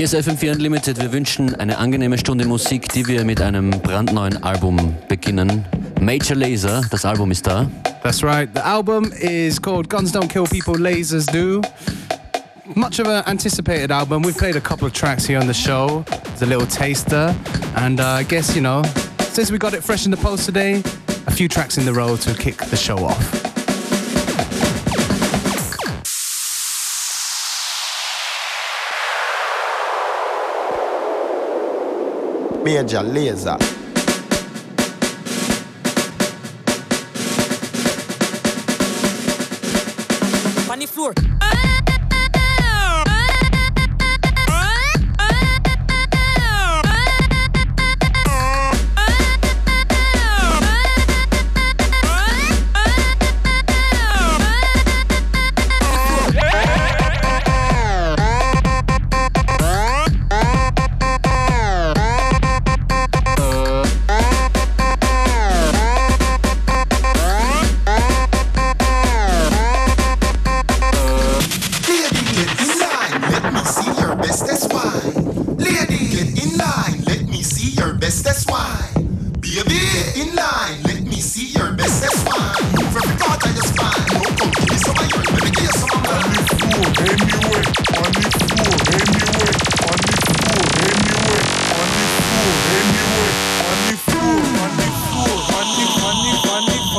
Hier ist FM4 Unlimited. Wir wünschen eine angenehme Stunde Musik, die wir mit einem brandneuen Album beginnen. Major Lazer, das Album ist da. That's right. The album is called Guns Don't Kill People, Lasers Do. Much of an anticipated album. We've played a couple of tracks here on the show. It's a little taster. And uh, I guess, you know, since we got it fresh in the post today, a few tracks in the row to kick the show off. Major Lazer. On the floor.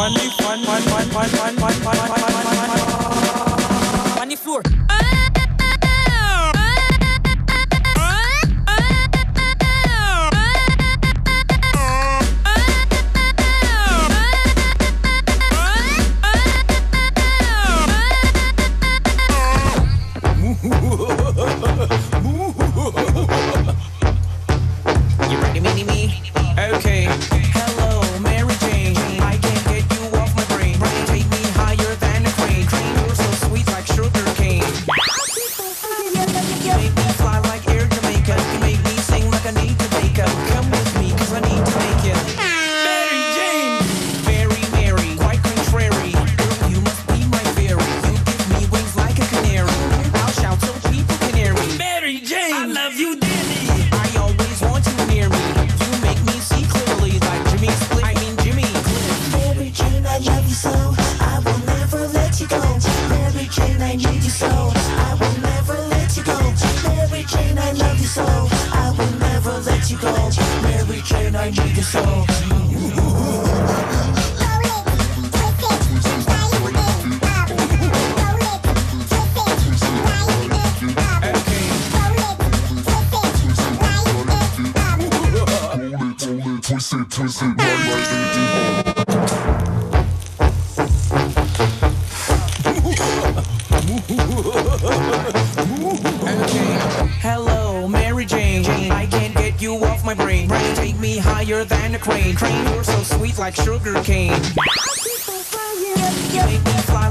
funny, fun, fun, fun, fun, fun. my brain. Take me higher than a crane. Crane, you're so sweet like sugar cane. Make me fly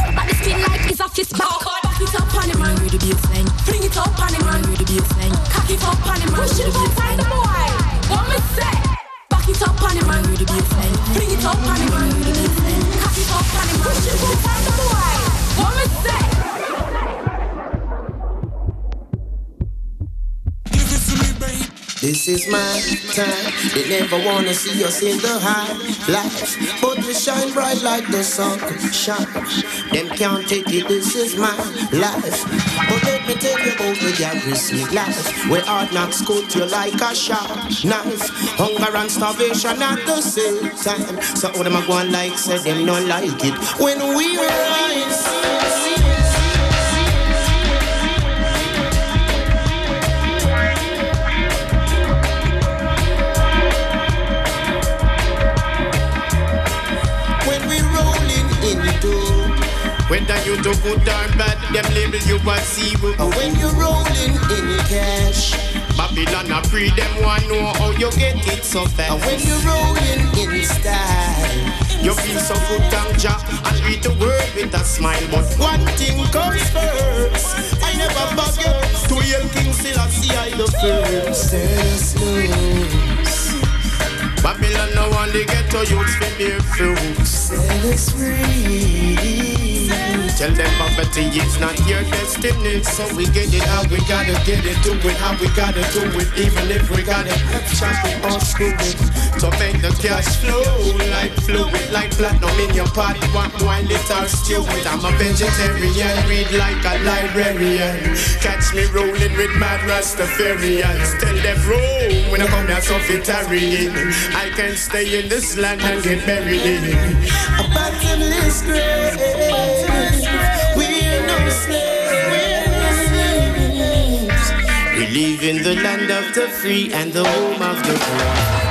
time. They never wanna see us in the high life, but we shine bright like the sun. Shine. Them can't take it. This is my life. But let me tell you about the garrison life. Where hard knocks cut you like a sharp knife. Hunger and starvation at the same time. So all them a go on like say them not like it. When we rise. Whether you do good or bad, them label you as zero. And when you're rolling in cash, Babylon a free them want know how you get it so fast. And when you're rolling in style, you feel so good and ja and read the word with a smile. But one thing comes first. I never forget to hail King Selassie I the first. Babylon no one they get to use for their fruits. Set us free. Tell them poverty is not your destiny. So we get it how we gotta get it, do it how we gotta do it. Even if we gotta chop it or screw it. To make the cash flow like fluid, like platinum in your pot. One wine it. I'm a vegetarian, read like a librarian. Catch me rolling with mad Rastafarians. Tell them roll when I come here so tarrying. I can stay in this land and get buried in. A bottomless grave. In the land of the free and the home of the brave.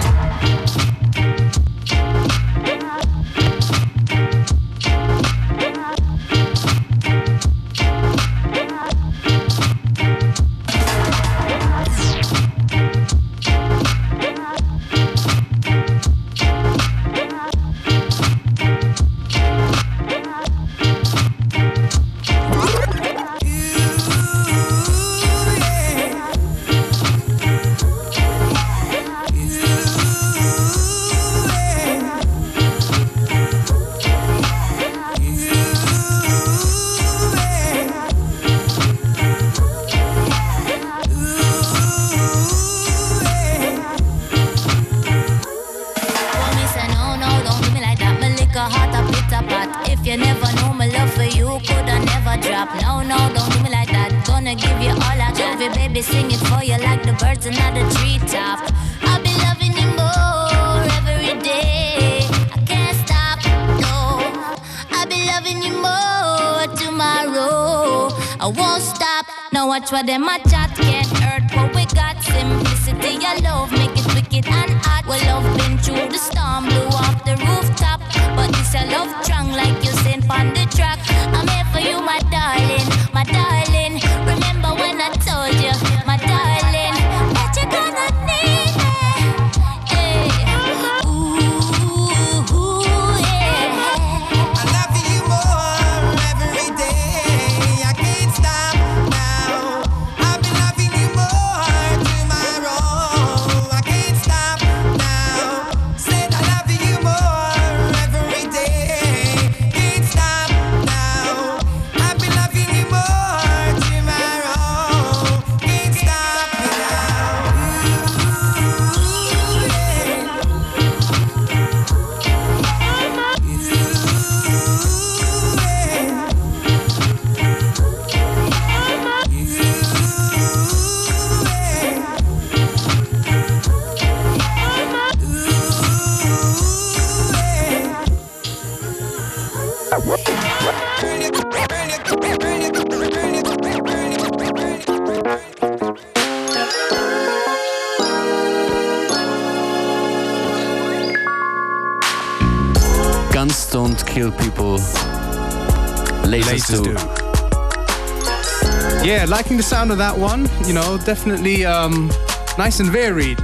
Liking the sound of that one. You know, definitely um, nice and varied.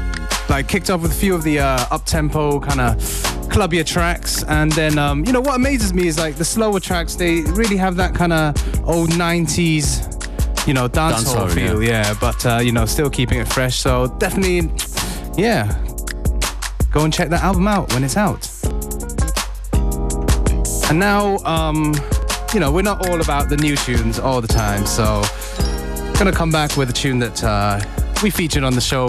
Like kicked off with a few of the uh, up tempo kind of clubbier tracks, and then um, you know what amazes me is like the slower tracks. They really have that kind of old '90s, you know, dancehall Dancehall, feel. Yeah, but uh, you know, still keeping it fresh. So definitely, yeah, go and check that album out when it's out. And now, um, you know, we're not all about the new tunes all the time, so gonna come back with a tune that uh, we featured on the show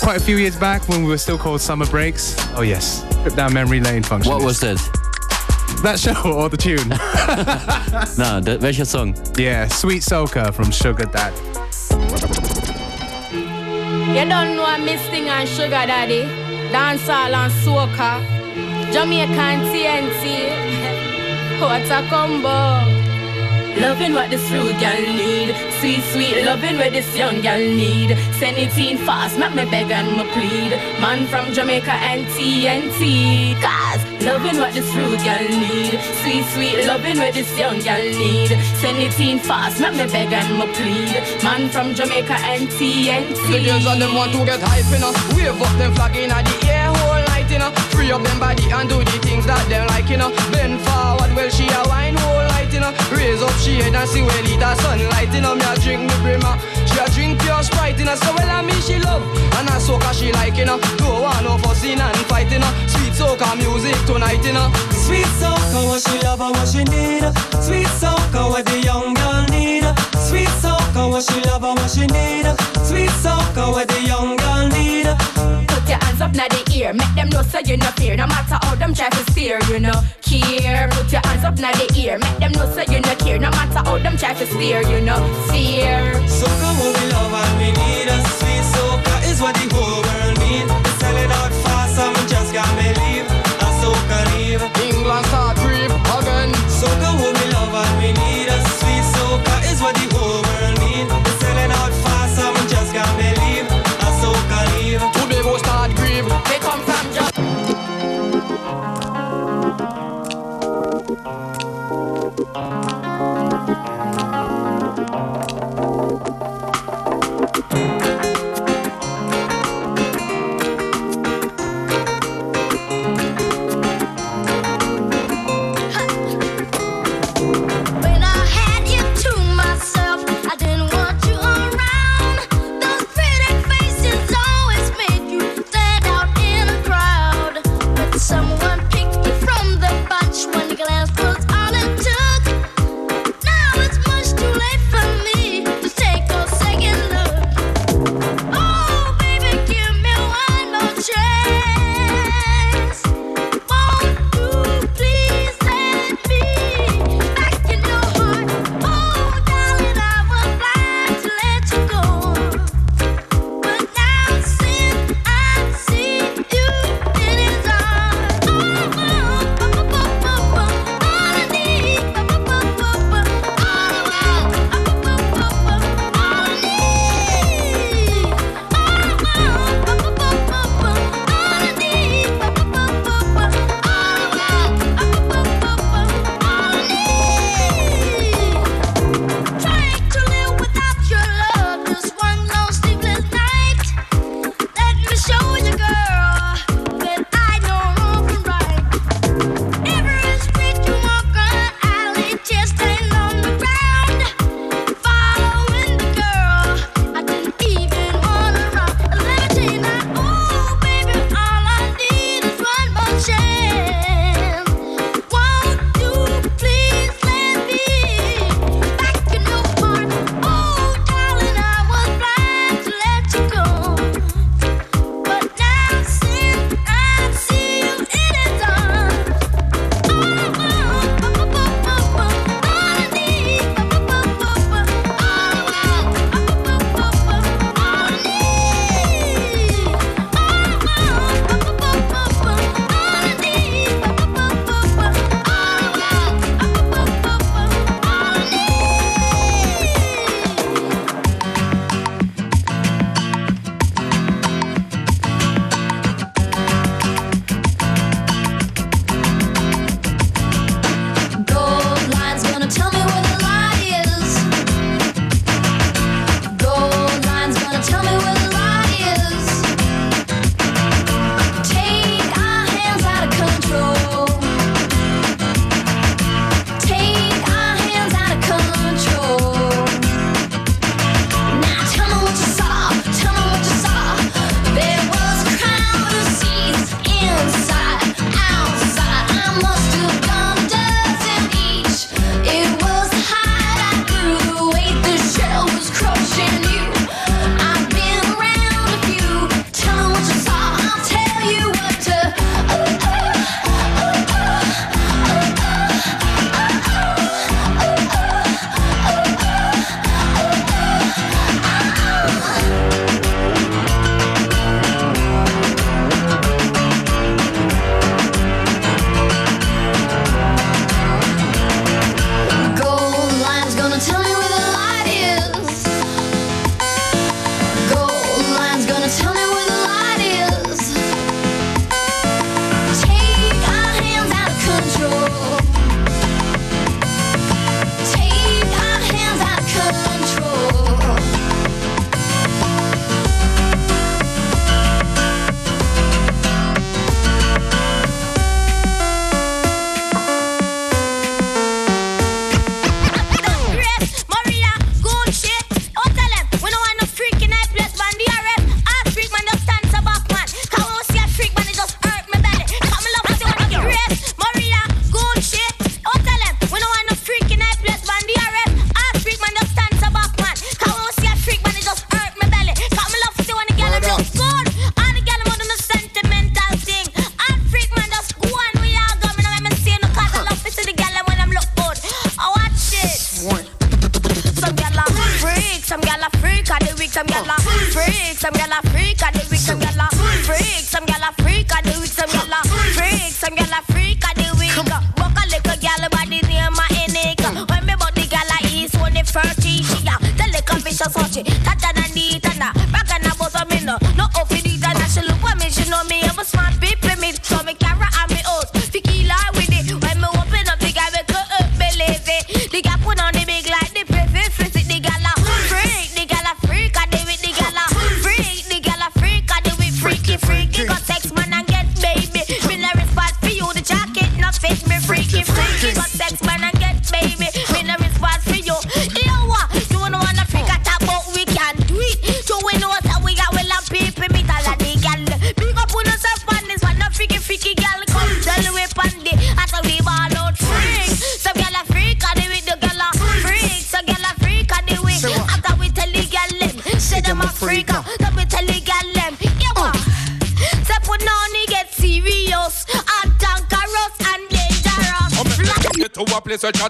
quite a few years back when we were still called Summer Breaks. Oh yes, trip down memory lane function. What was this? That show or the tune? Na, der, welcher Song? yeah, Sweet Soca from Sugar Dad. You don't know I'm missing on Sugar Daddy, dancehall and soca, Jamaican TNT. What a combo! Loving what this rude gal need, sweet sweet loving what this young gal need. Send it in fast, make me beg and me plead. Man from Jamaica and TNT. Cause loving what this rude gal need, sweet sweet loving what this young gal need. Send it in fast, make me beg and me plead. Man from Jamaica and TNT. Girls and them want to get hype, you know. Wave up them flag in the air, whole night, you know. Free up them body and do the things that them like, you know. Bend forward, well she a wine whole night, you know. Raise up she head and see where it a sunlight, you know. Me a drink me brimmer, she a drink pure sprite, you know. So well I mean she love, and I soca she like, you know. Don't want no fussing and fighting, you know. Sweet soca music tonight, you know. Sweet soca, what she love and what she need. Sweet soca, what the young girl need. Sweet soca, what she love and what she need. Sweet soca, what the young girl need. Put your hands up now the ear, make them know so you no fear. No matter how them try to steer, you know care. Put your hands up now the ear, make them know so you no care. No matter how them try to steer, you know steer. Soca, what we love and we need. Sweet soca is what the whole world need. We sell it out fast and we just can't believe. A soca leave. England start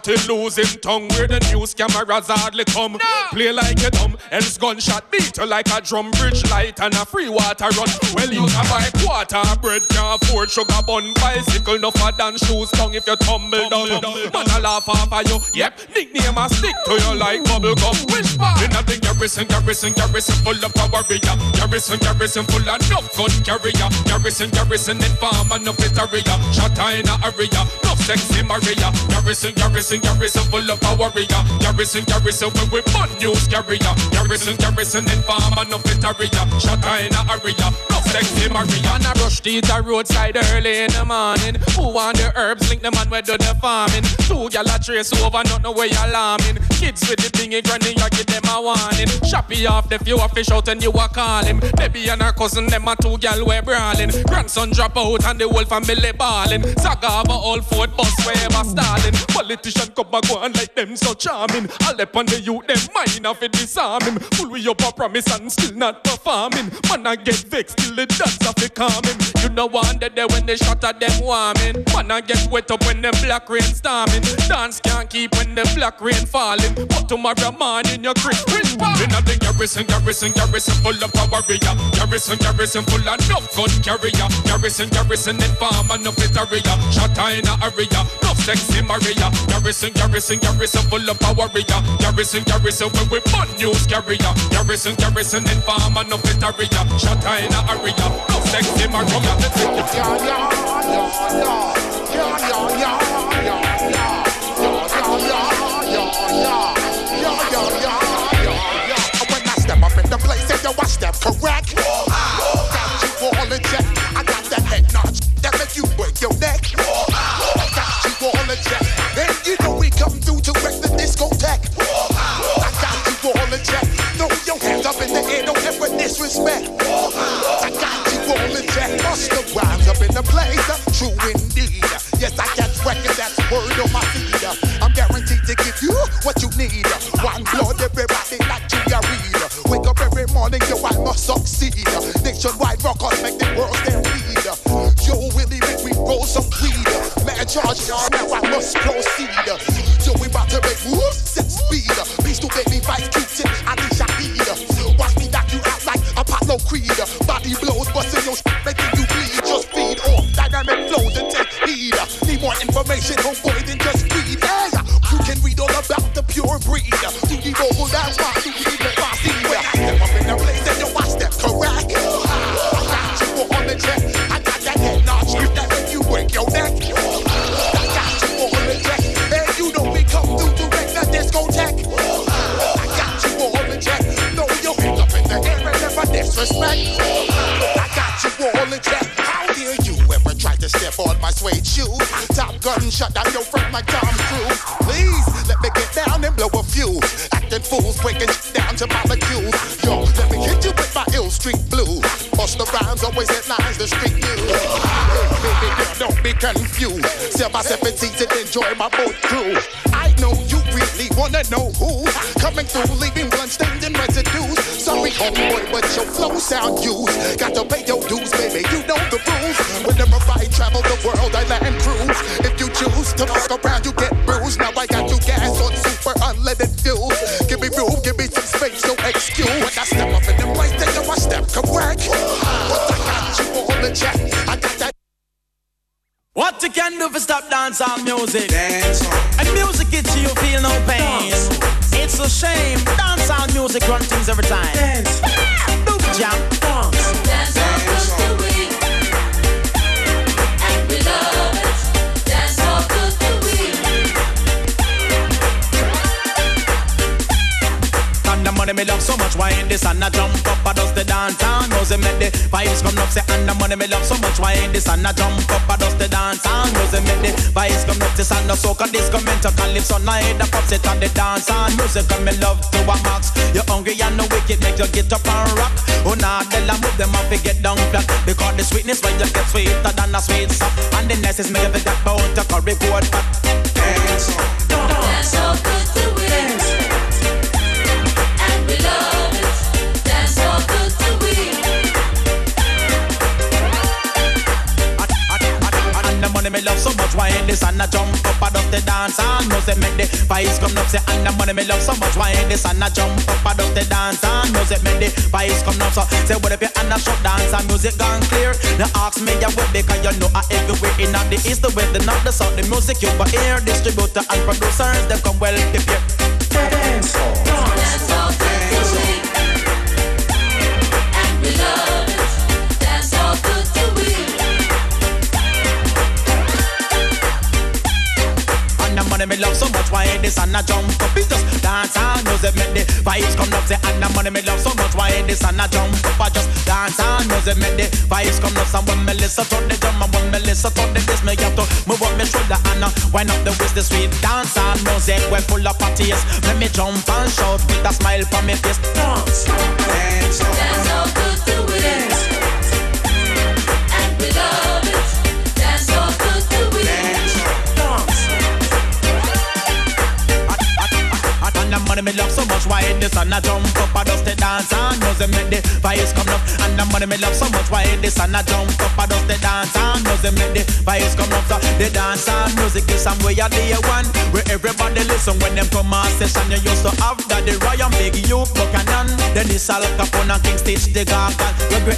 a place where chatting losing tongue Where the news cameras hardly come. Play like a dumb, else gunshot beat you like a drum. Bridge light and a free water run. Well you can buy quarter bread, can't afford sugar bun. Bicycle no for than shoes tongue if you tumble down. Man a laugh off of you, yep Nickname a stick to you like bubble gum Which part? In the garrison, garrison, garrison full of power Garrison, garrison full of enough gun carrier. Garrison, garrison in farm and no area. Shot in a area, no sexy Maria. Garrison, garrison, garrison full of power Garrison, garrison when we fun news carrier Garrison, garrison in farm and no area Shot in a area, sexy Maria And I rush to the roadside early in the morning. Who want the herbs, link the man where do the farming Two gal a trace over, not where you alarming Kids with the thingy granny, you give them a warning. Shoppy off the few a fish out and you a call him. Baby and her cousin, them a two gal we brawling. Grandson drop out and the whole family balling Saga of a old Ford bus where ever stalling. Politician come and go on like them so charming All up on the youth, them mind of it disarming. Full we up a promise and still not performing. Man I get vexed the dance of the calming You know one that day when they shot at them warming Man I get wet up when the black rain storming. Dance can't keep when the black rain falling. But tomorrow morning your Chris Chris In the garrison, garrison, garrison full of power Garrison, garrison full of enough gun carrier. Garrison, garrison in farm and no area Shot in a area, no sexy Maria. Garrison, garrison, garrison full of power Garrison, garrison when we fun news carrier. Garrison, garrison in farm and no area Shot in a area, hurry. No sex in my room, nothing to you. Yeah, yeah, yeah, yeah. Yeah, when I step up in the place, if you watch that correct, oh, got you all in check. I got that head notch that make you break your neck. Oh, got you all in check. Then you know we come through to wreck the discotheque. Oh, I got you all in check. Throw your hands up in the air, don't ever disrespect. Bust the rhymes up in the place. True indeed. Yes, I catch record, that's word on my feed. I'm guaranteed to give you what you need. One blood, everybody like Junior Reid. Wake up every morning, yo, I must succeed. Nationwide records make the world stampede. Yo, Willie make we roll some weed. Man, charge now, I must proceed. So we about to make moves, set speed. Please do baby vice, Q-tip, I need Shahid. Watch me knock you out like Apollo Creed. More information, homeboy, than just. Hey, you can read all about the pure breed. Do you know that's why shut down your front like Tom Cruise. Please let me get down and blow a fuse. Acting fools, breaking down to molecules. Yo, let me hit you with my ill street blues. Bust the rhymes, always headlines, the street news. Baby don't be confused. Sell my seven seats and enjoy my boat cruise. I know you really wanna know who coming through, leaving bloodstained and residues. Sorry, homeboy, but your flow sound used. Got to pay your dues, baby. You know the rules. Whenever I travel the world, I land cruise. If you choose to fuck around, you get bruised. Now I got you gas on super unleaded fuel. Give me through. Give me some space, no excuse. When I step up in the place, then you I step correct. But I got you all in check. I got that. What you can do for stop dance on music? Dance on. And music gets you, you feel no pain. Dance. It's a shame. Dance on music run things every time. Dance. Boom jam. Why ain't I jump up, I does the dance and music make the vibes come up, say and the money me love so much, why ain't this and I jump up, I does the dance and music make the vibes come up, this and the soca, this come into calypso night, the pop sit on the dance and music come me love to a max. You're hungry and no wicked, make you get up and rock. Oh nah, tell them move them off, get down flat, because the sweetness when you get sweeter than a sweet sap, and the next is make you forget about the curry goat fat. Much, why ain't this and I jump up, I does the dance. And music make the vibes come up, say and the money me love so much, why ain't this and I jump up, I does the dance. And music make the vibes come up, so say what if you and I shut dance and music gone clear, now ask me ya what because you know I everywhere in the east, the west, the north, the south, the music you but hear, distributor and producers, them come well prepared. Dance, dance, money me love so much, why ain't this and I jump up? It just dance and music make the vibes come up. Say, and the money me love so much, why ain't this and I jump up? I just dance and music make the vibes come up. And when me listen to the drum and when me listen to the bass, me have to move up my shoulder and uh, wind up the waist. The sweet dance and music, we full of taste. Let me jump and shout with a smile for me face. Dance, dance, dance all much, why this and I jump up, I does the dance and music make the vibes come up. And the money me love so much, why this and I jump up, I does the dance and music make the vibes come up. So the dance and music is some way a day one, where everybody listen when them come on session. You used to have Daddy Ryan, Big Youth, Buchanan, Dennis Al Capone and King Stitch the Gargan.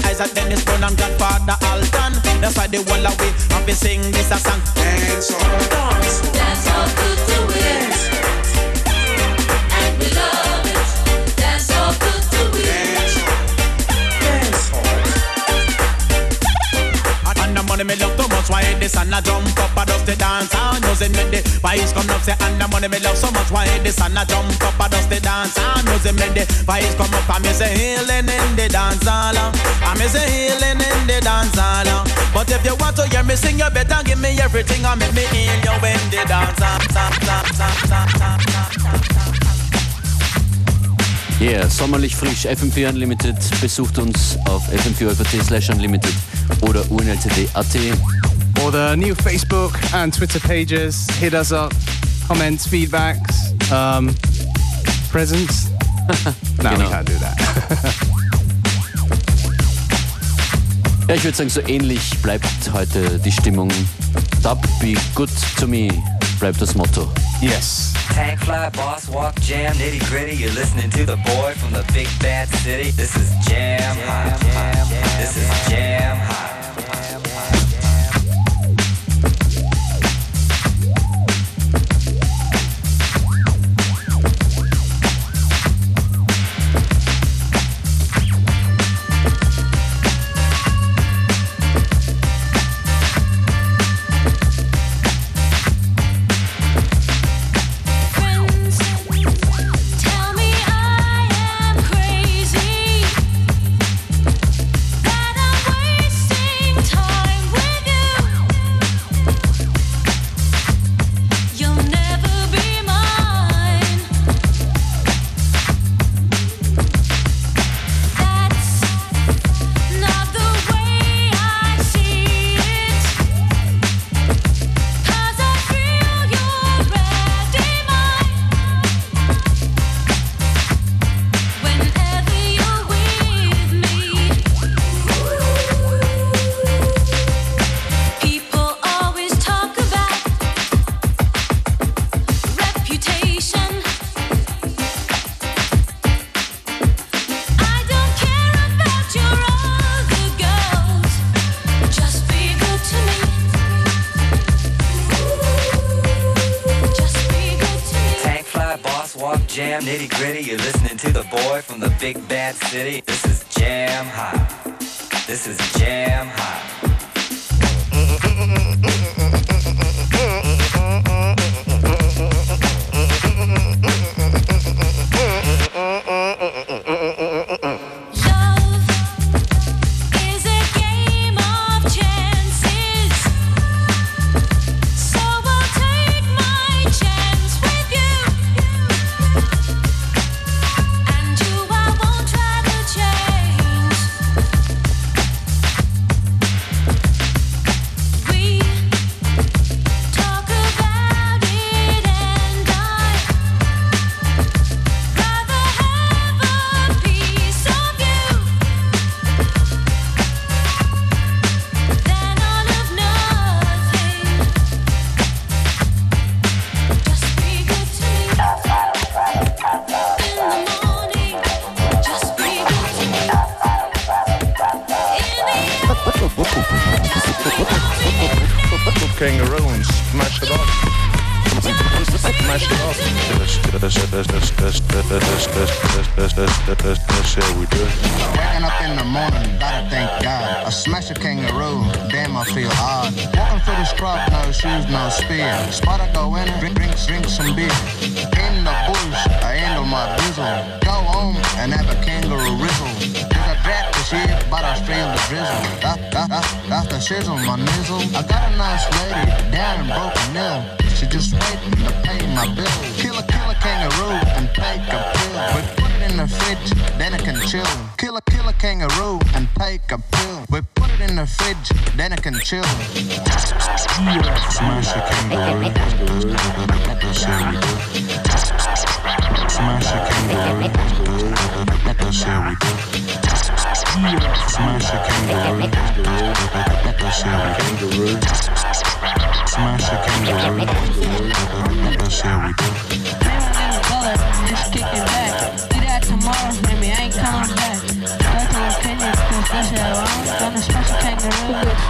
Eyes at Dennis Brown and Godfather Alton. That's why they wall away and we sing this a song. Dance, dance, dance all good money me love too much, why this? And I jump up, I does the dance. And music make the vibes come up, say and the money me love so much, why this? And I jump up, I does the dance. And music make the vibes come up, I me say healing in the dance hall, I me say healing in the dance hall, but if you want to hear me sing, you better give me everything, I make me heal you in the dance hall. Yeah, sommerlich frisch. FM4 Unlimited besucht uns auf fm4 slash unlimited oder unltd.at. The new Facebook and Twitter pages. Hit us up. Comments, feedbacks, um, presents. no, we Genau. can't do that. Ja, ich würde sagen, so ähnlich bleibt heute die Stimmung. Dub be good to me bleibt das Motto. Yes. Tank fly, boss walk, jam, nitty gritty. You're listening to the boy from the big bad city. This is jam hot. This is jam hot. Big bad city. This is Jam Hot. This is Jam Smash a kangaroo. That's how we do. Just kicking back. Tomorrow, baby, I ain't coming back. That's how kangaroo,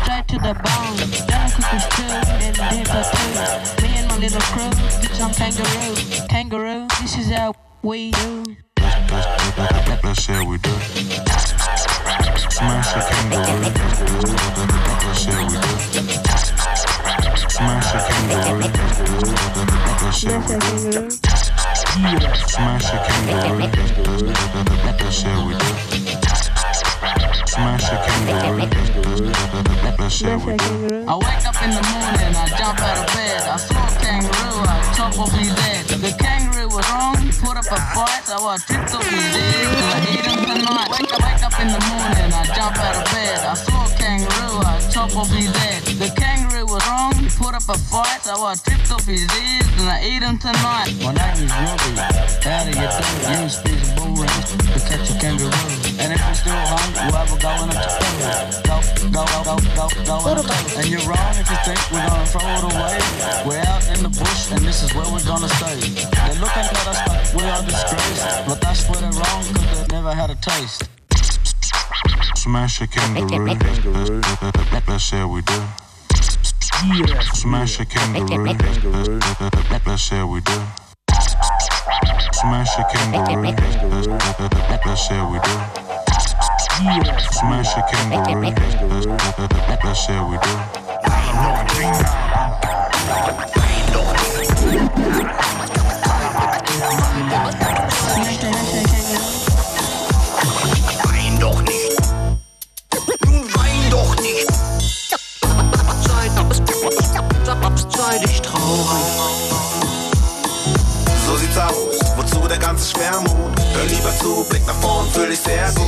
straight to the bone. Then I cook stew and dip too. Me and my little crew, bitch, I'm kangaroo. Kangaroo, this is how we do. That's how we do. Smash a kangaroo. That's how we do. Smash a kangaroo. That's how we do. Smash a kangaroo. That's how we do. Smash a kangaroo. I wake up in the morning, I jump out of bed. I saw a kangaroo, I chop off his head. The was wrong, put up a fight, so I tripped off his head. I ate him tonight. Wake up, wake up in the morning, I jump out of bed. I saw a kangaroo, I chop off his head. The kangaroo was wrong, he put up a fight, so I tripped off his ears and I ate him tonight. My name is Robbie. How do you do? Use these bull rings to catch a kangaroo. And if you're still hungry, we'll have a go in a Go, go, go, go, go, go in a. And you're wrong if you think we're gonna throw it away. We're out in the bush and this is where we're gonna stay. They're looking at us like we are disgraced. But that's where they're wrong because they've never had a taste. Smash a kangaroo. That's how we do it. Smash a kangaroo. That's how we do. Smash a kangaroo. That's how we do it. Smash a kangaroo. That's how we do Wein Schwermut? Hör lieber zu, Blick nach vorn, fühl dich sehr gut.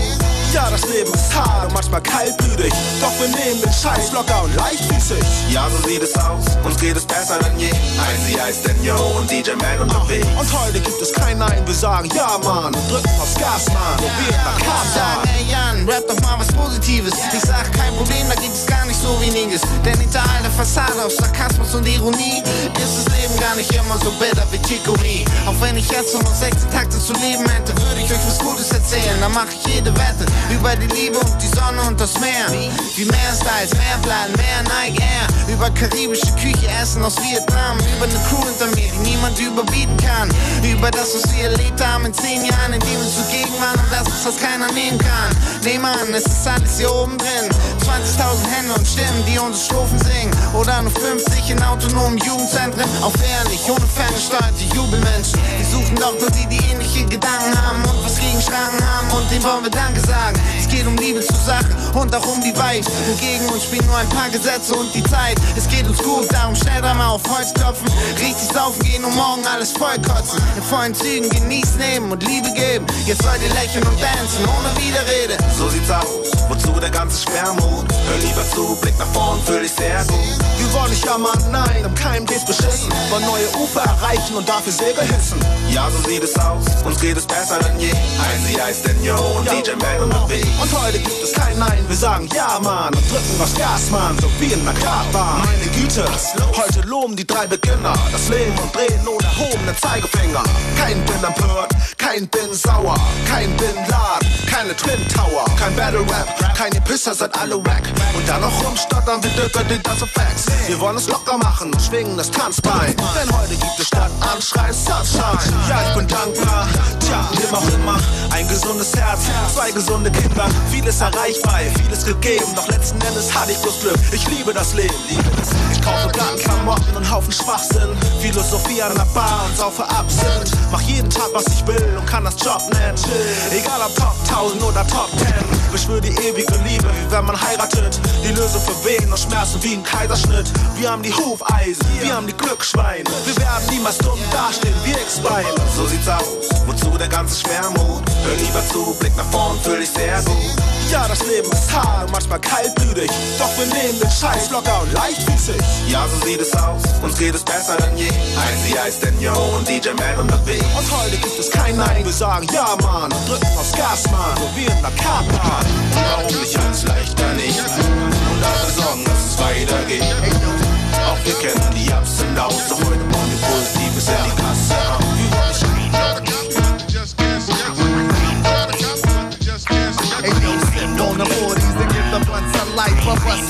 Ja, das Leben ist hart und manchmal kaltblütig. Doch wir nehmen den Scheiß locker und leichtfüßig. Ja, so sieht es aus, uns geht es besser denn je. Ein heißt Daniel und DJ Man unterwegs. Und heute gibt es kein Nein, wir sagen ja, Mann. Und drücken aufs Gas, Mann. Probiert nach Sag, Kasan. ey Jan, rap doch mal was Positives. Ich sag, kein Problem, da gibt es gar nicht so weniges. Denn hinter all der Fassade aus Sarkasmus und Ironie ist das Leben gar nicht immer so bitter wie Chicory. Auch wenn ich jetzt nur noch 16 Takte zu leben hätte, würde ich euch was Gutes erzählen. Dann mach ich jede Wette über die Liebe und die Sonne und das Meer. Wie mehr Styles, mehr Plan, mehr Nike Air. Über karibische Küche, Essen aus Vietnam. Über eine Crew hinter mir, die niemand überbieten kann. Über das, was wir erlebt haben in 10 Jahren, in denen wir zugegen waren und das, was keiner nehmen kann. Nehm an, es ist alles hier oben drin. 20.000 Hände und Stimmen, die unsere Strophen singen. Oder nur 50 in autonomen Jugendzentren. Auf ehrlich, ohne ferngesteuerte Jubelmenschen. Die suchen doch nur die, die ähnliche Gedanken haben und was gegen Schranken haben. Und dem wollen wir Danke sagen. Es geht um Liebe zur Sache und auch um die Vibes. Und gegen uns spielen nur ein paar Gesetze und die Zeit. Es geht uns gut, darum schnell da mal auf Holz klopfen. Richtig saufen gehen und morgen alles vollkotzen. In vollen Zügen genießen, nehmen und Liebe geben. Jetzt sollt ihr lächeln und dancen, ohne Widerrede. So sieht's aus, wozu der ganze Schwermut? Hör lieber zu, Blick nach vorn, fühl dich sehr gut. Wir wollen nicht jammern, nein, im Keim geht's beschissen. Wollen neue Ufer erreichen und dafür Segel hissen. Ja, so sieht es aus, uns geht es besser denn je. Easy heißt denn Yo und DJ Man und der Weg. Und heute gibt es kein Nein, wir sagen Ja, Mann und drücken aufs Gas, Mann, so wie in der Kartbahn. Meine Güte, heute loben die drei Beginner das Leben und drehen ohne erhobenen Zeigefinger. Kein bin empört, kein bin sauer, kein bin Laden, keine Twin Tower, kein Battle Rap, keine Pisser, seid alle wack. Und dann noch rumstottern wie Dirk die das Facts. Wir wollen es locker machen und schwingen das Tanzbein. Denn heute gibt es statt Anschrei Sunshine. Ja, ich bin dankbar, tja, wem auch immer. Ein gesundes Herz, zwei gesunde Kinder, vieles erreichbar, vieles gegeben. Doch letzten Endes hatte ich bloß Glück. Ich liebe das Leben. Ich kaufe Plattenklamotten und Haufen Schwachsinn. Philosophie an der Bar und saufe Absinth. Mach jeden Tag, was ich will und kann das Job nennen. Egal ob Top 1000 oder Top 10. Beschwör die ewige Liebe, wie wenn man heiratet. Die Lösung für Wehen und Schmerzen wie ein Kaiserschnitt. Wir haben die Hufeisen, wir haben die Glücksschweine. Wir werden niemals dumm dastehen wie X-Beine. So sieht's aus, wozu der ganze Schwermut? Hör lieber zu, Blick nach vorn, fühl dich sehr gut. Ja, das Leben ist hart und manchmal kaltblütig. Doch wir nehmen den Scheiß locker und leichtfüßig. Ja, so sieht es aus, uns geht es besser denn je. Easy heißt denn Yo und DJ Man und Weg. Und heute gibt es kein Nein, wir sagen Ja, Mann und drücken aufs Gas, Mann, so wie in der Kartbahn. Warum nicht alles leichter nicht? Und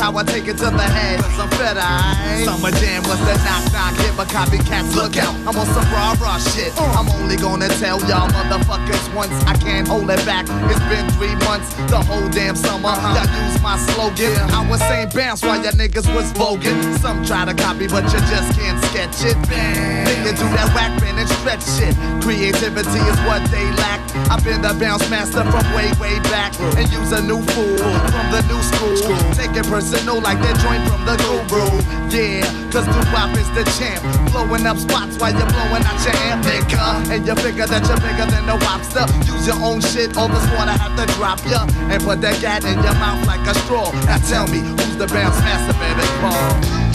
how I take it to the head. Cause I'm fed, I Summer jam was the knock knock hit, but copycats look out. I'm on some rah rah shit. I'm only gonna tell y'all motherfuckers once. I can't hold it back. It's been three months, the whole damn summer. Y'all use my slogan. I was saying bounce while y'all niggas was voguing. Some try to copy, but you just can't sketch it. Then you do that whack band and stretch shit. Creativity is what they lack. I've been the bounce master from way, way back. And use a new fool from the new school. Take it personal like that joint from the guru. Yeah, cause Doo-Wop is the champ. Blowing up spots while you're blowing out your amp, nigga. And you figure that you're bigger than the Wopster. Use your own shit, all this water have to drop ya. And put that gat in your mouth like a straw. Now tell me, who's the bounce master, baby? Ball.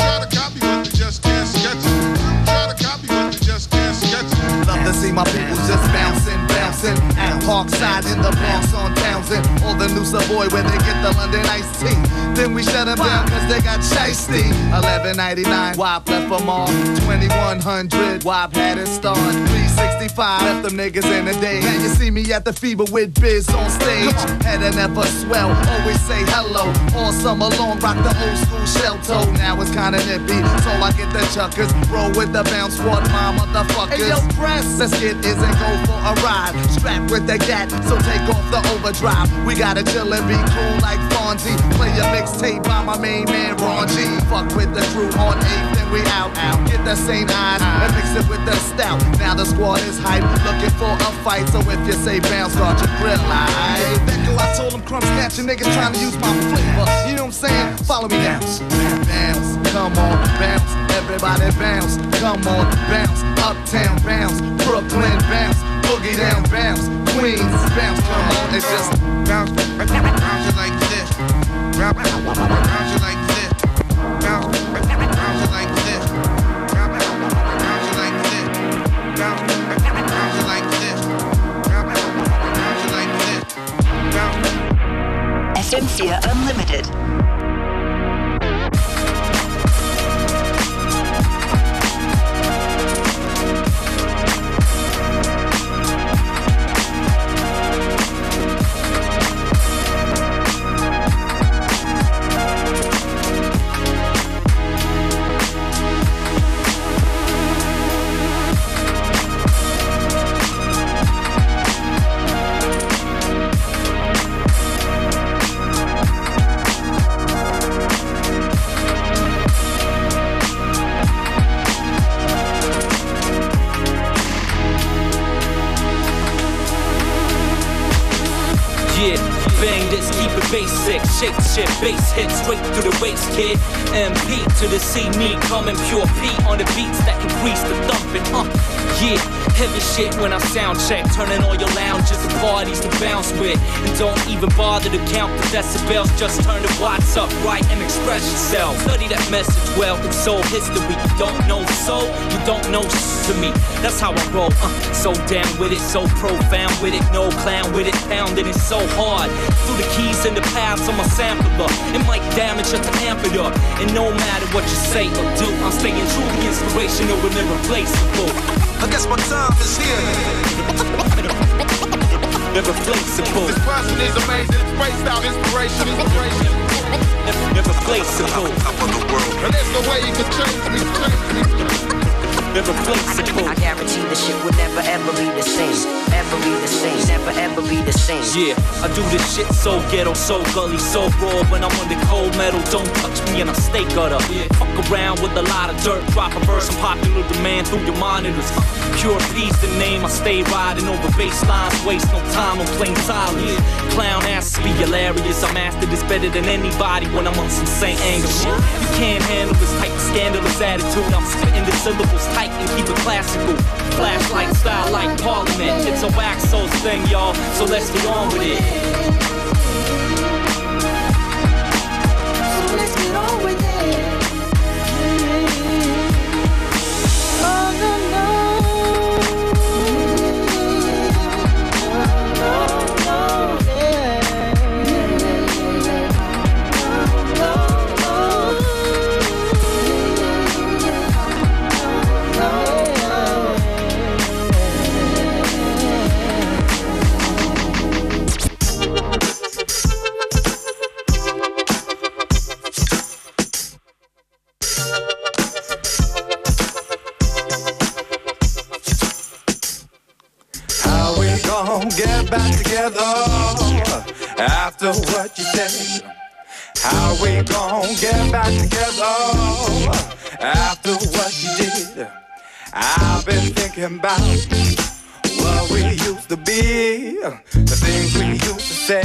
Try to copy what you just can't sketch it. Try to copy what you just can't sketch it. Love to see my people just bouncing, bouncing at Parkside in the Bronx on Townsend. Or the new Savoy where they get the London iced tea. Then we shut them down cause they got shiesty. 1199, WAP left them off. 2100, WAP had it start. 365, left them niggas in the day. Now you see me at the fever with Biz on stage. Head and never swell, always say hello. All summer long, rock the old school shell toe. Now it's kinda nippy, so I get the chuckers. Roll with the bounce squad, my motherfuckers. Hey yo, press, let's get is and go for a ride. Strapped with the gat, so take off the overdrive. We gotta chill and be cool like Fonzie. Play a mixtape by my main man Ron G. Fuck with the crew on 8th, then we out, out. Get the same eyes and mix it with the stout. Now the squad is hype, looking for a fight. So if you say bounce, start your grill. That I told him crumb snatching niggas trying to use my flavor. You know what I'm saying? Follow me now. Bounce, come on, bounce. Everybody bounce, come on, bounce. Uptown bounce, Brooklyn bounce, boogie down bounce, Queens bounce. Come on, it's just bounce, bounce it like this. Bounce, bounce it like this. Bounce, bounce it like this. Bounce, bounce it like this. Bounce, bounce it like this. Bounce, bounce it like this. Bounce. FM4 Unlimited. Shake shit, bass hit straight through the waist, kid. MP to the C, me coming pure P on the beats that increase the thumping. Uh, yeah, heavy shit when I sound check. Turning all your lounges and parties to bounce with. And don't even bother to count the decibels. Just turn the watts up right and express yourself. Study that message well, it's soul history. You don't know soul, you don't know to me. That's how I roll. Uh, so down with it, so profound with it. No clown with it, pounding it so hard. Through the keys and the paths on my sampler. It might damage or to amp it up. And no matter what you say or do, I'm staying true. The inspirational and irreplaceable. I guess my time is here. Irreplaceable. This person is amazing. It's spaced out inspiration. Inspiration. Irreplaceable. And there's no way you can change me. Change me. Irreplaceable. I guarantee the shit will never ever be the same. Ever be the same. Never ever be the same. Yeah, I do this shit so ghetto, so gully, so raw. When I'm on the cold metal, don't touch me and I stay gutter. Fuck around with a lot of dirt, drop a verse, I'm popular demand through your monitors. Pure peace, the name, I stay riding over bass lines, waste no time on plain silence. Clown asses be hilarious, I mastered this better than anybody when I'm on some St. Anger shit. You can't handle this type of scandalous attitude, I'm spitting the syllables tight and keep it classical. Flashlight style like Parliament, it's a wax thing, y'all, so let's get on with it. Thinking about what we used to be, the things we used to say,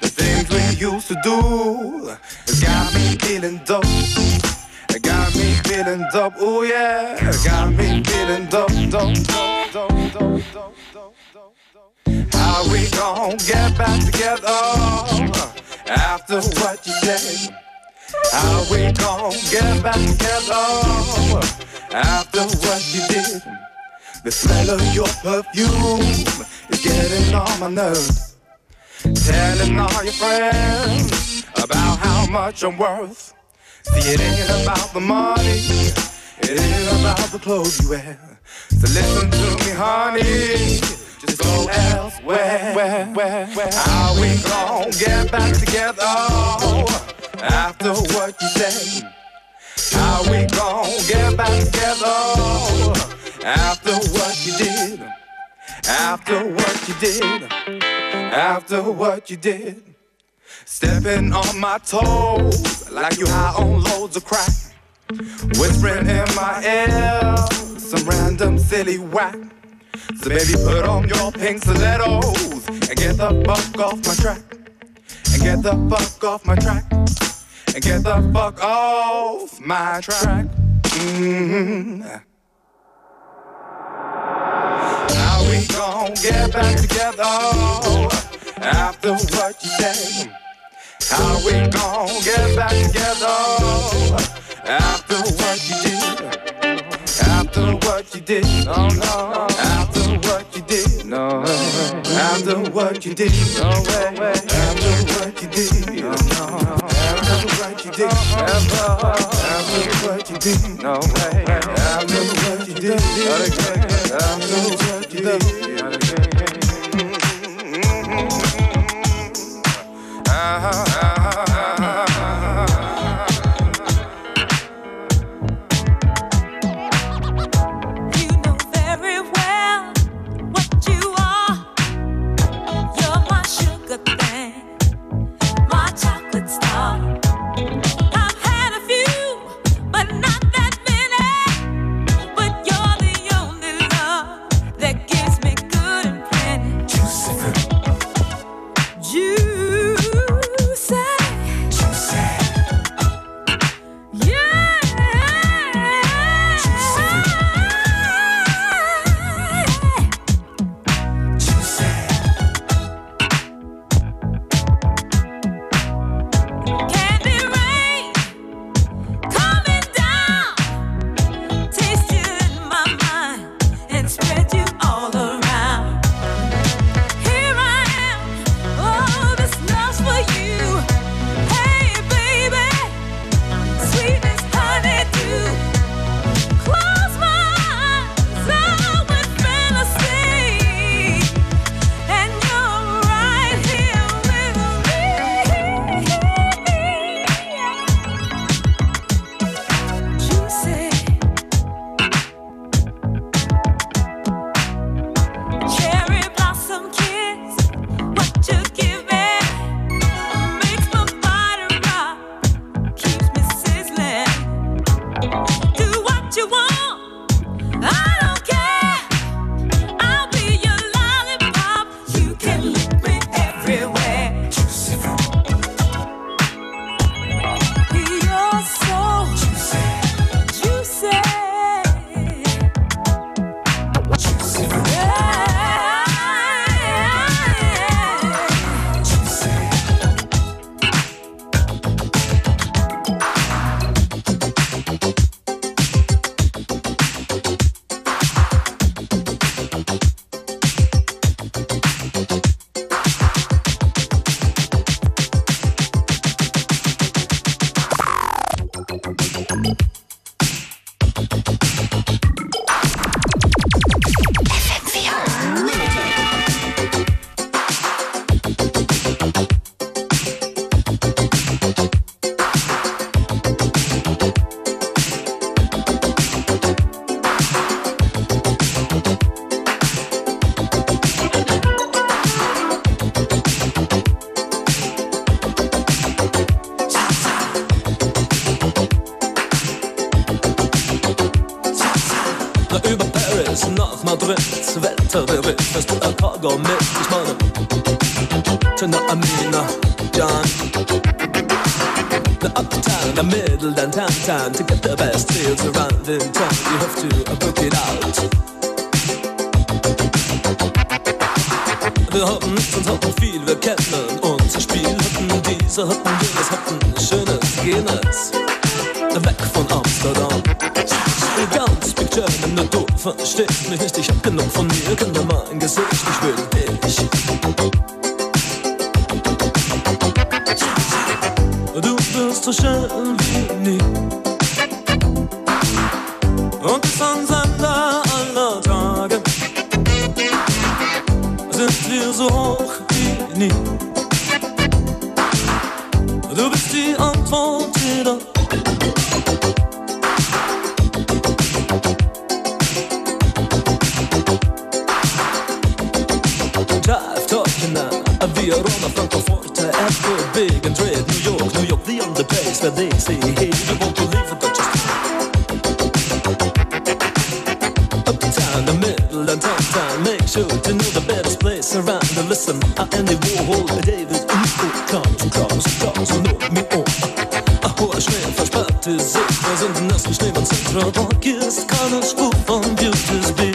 the things we used to do. It's got me feeling dope. It got me feeling dope. Oh yeah, it got me feeling dope, dope, dope, dope, dope, dope. How we gon' get back together after what you did? How we gon' get back together after what you did? The smell of your perfume is getting on my nerves. Telling all your friends about how much I'm worth. See, it ain't about the money, it ain't about the clothes you wear. So listen to me, honey. Just go elsewhere. Where, where, where? How we gon' get back together after what you said? How we gon' get back together after what you did? After what you did? After what you did? Stepping on my toes like you high on loads of crack. Whispering in my ear some random silly whack. So baby, put on your pink stilettos and get the fuck off my track. And get the fuck off my track. And get the fuck off my track. Mm-hmm. How we gon' get back together after what you said? How we gon' get back together after what you did? After what you did? No, no. After what you did? No. After what you did? No way. After what you did? No, what you did? After, after what you did? No way. After what you did? After what you did? Downtown To get the best deals around in town You have to uh, book it out. Wir hatten nichts und hatten viel, wir kennen unser Spiel. Hatten diese, hatten jenes, hatten schönes, jenes. Weg von Amsterdam. Ganz Big German, nur du verstehst mich nicht. Ich hab genug von mir, kenn dir mein Gesicht. Ich will dich. Du bist so schön the only place where they say Hey, you want to live, but just Uptown, the middle and downtown Make sure to know the best place around. And listen, I Andy Warhol, David Info Comes, comes, und know me all. Ach, hoher Schnee, versperrte Sicht Wir sind nassen Schneemann Central Park Ist keine Spur von Beauty's Beast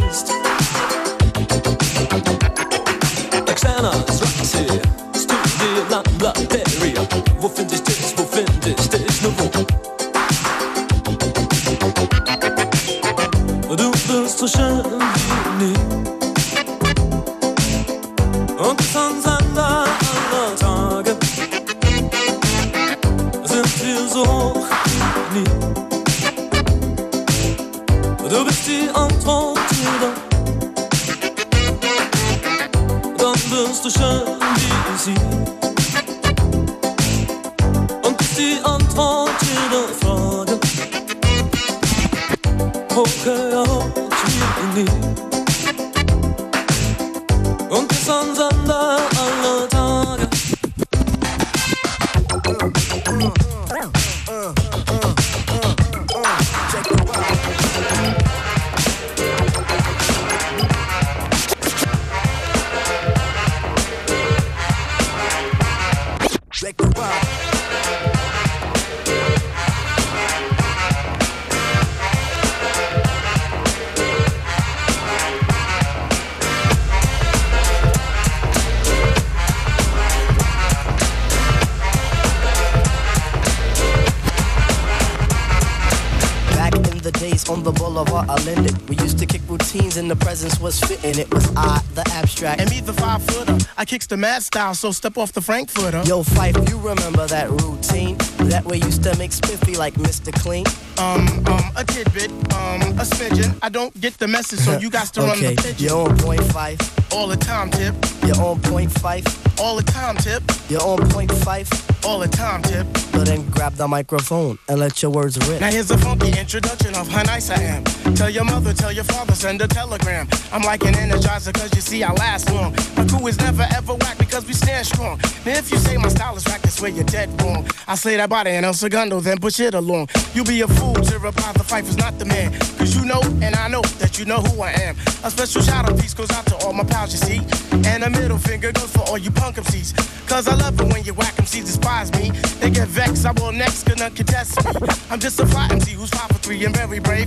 on the boulevard of Linden. We used to kick routines and the presence was fitting. It was I, the abstract. And me, the five footer. I kicks the mad style, so step off the Frankfurter. Yo, Fife, you remember that routine? That way used to make spiffy like Mr. Clean. Um, um, a tidbit, um, a smidgen. I don't get the message, so you got to run the pigeon. you're on point five. All the time, tip. You're on point five. All the time, tip. You're on point five. All the time, tip. So then grab the microphone and let your words rip. Now here's a funky introduction of how nice I am. Tell your mother, tell your father, send a telegram. I'm like an energizer cause you see I last long. My crew is never ever whack because we stand strong. Now if you say my style is whack, that's where you're dead wrong. I say that body and El Segundo, then push it along. You be a fool to reply the fight is not the man. Cause you know and I know that you know who I am. A special shout out piece goes out to all my pals you see. And a middle finger goes for all you punk MCs. Cause I love it when you whack MCs despise me. They get vexed, I will next, none contest me. I'm just a fly MC who's five for three and very brave.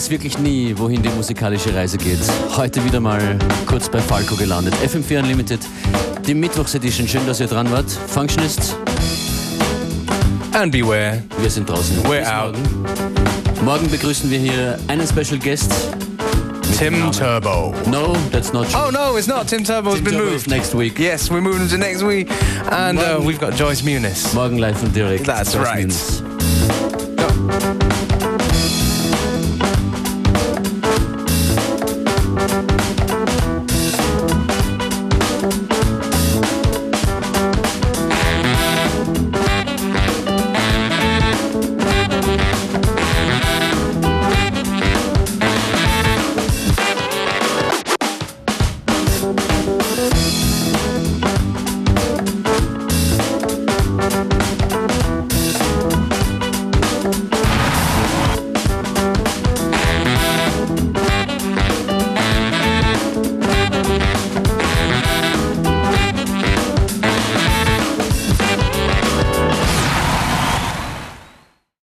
weiß wirklich nie, wohin die musikalische Reise geht. Heute wieder mal kurz bei Falco gelandet. FM4 Unlimited, die Mittwochsedition. Schön, dass ihr dran wart. Functionists. And beware. Wir sind draußen. We're out. Morgen. morgen begrüßen wir hier einen Special Guest. Tim Turbo. No, that's not true. Oh no, it's not. Tim Turbo's Tim been Turbo moved. next week. Yes, we're moving to next week. And uh, we've got Joyce Muniz. Morgen live und direkt. That's Joyce right. Muniz.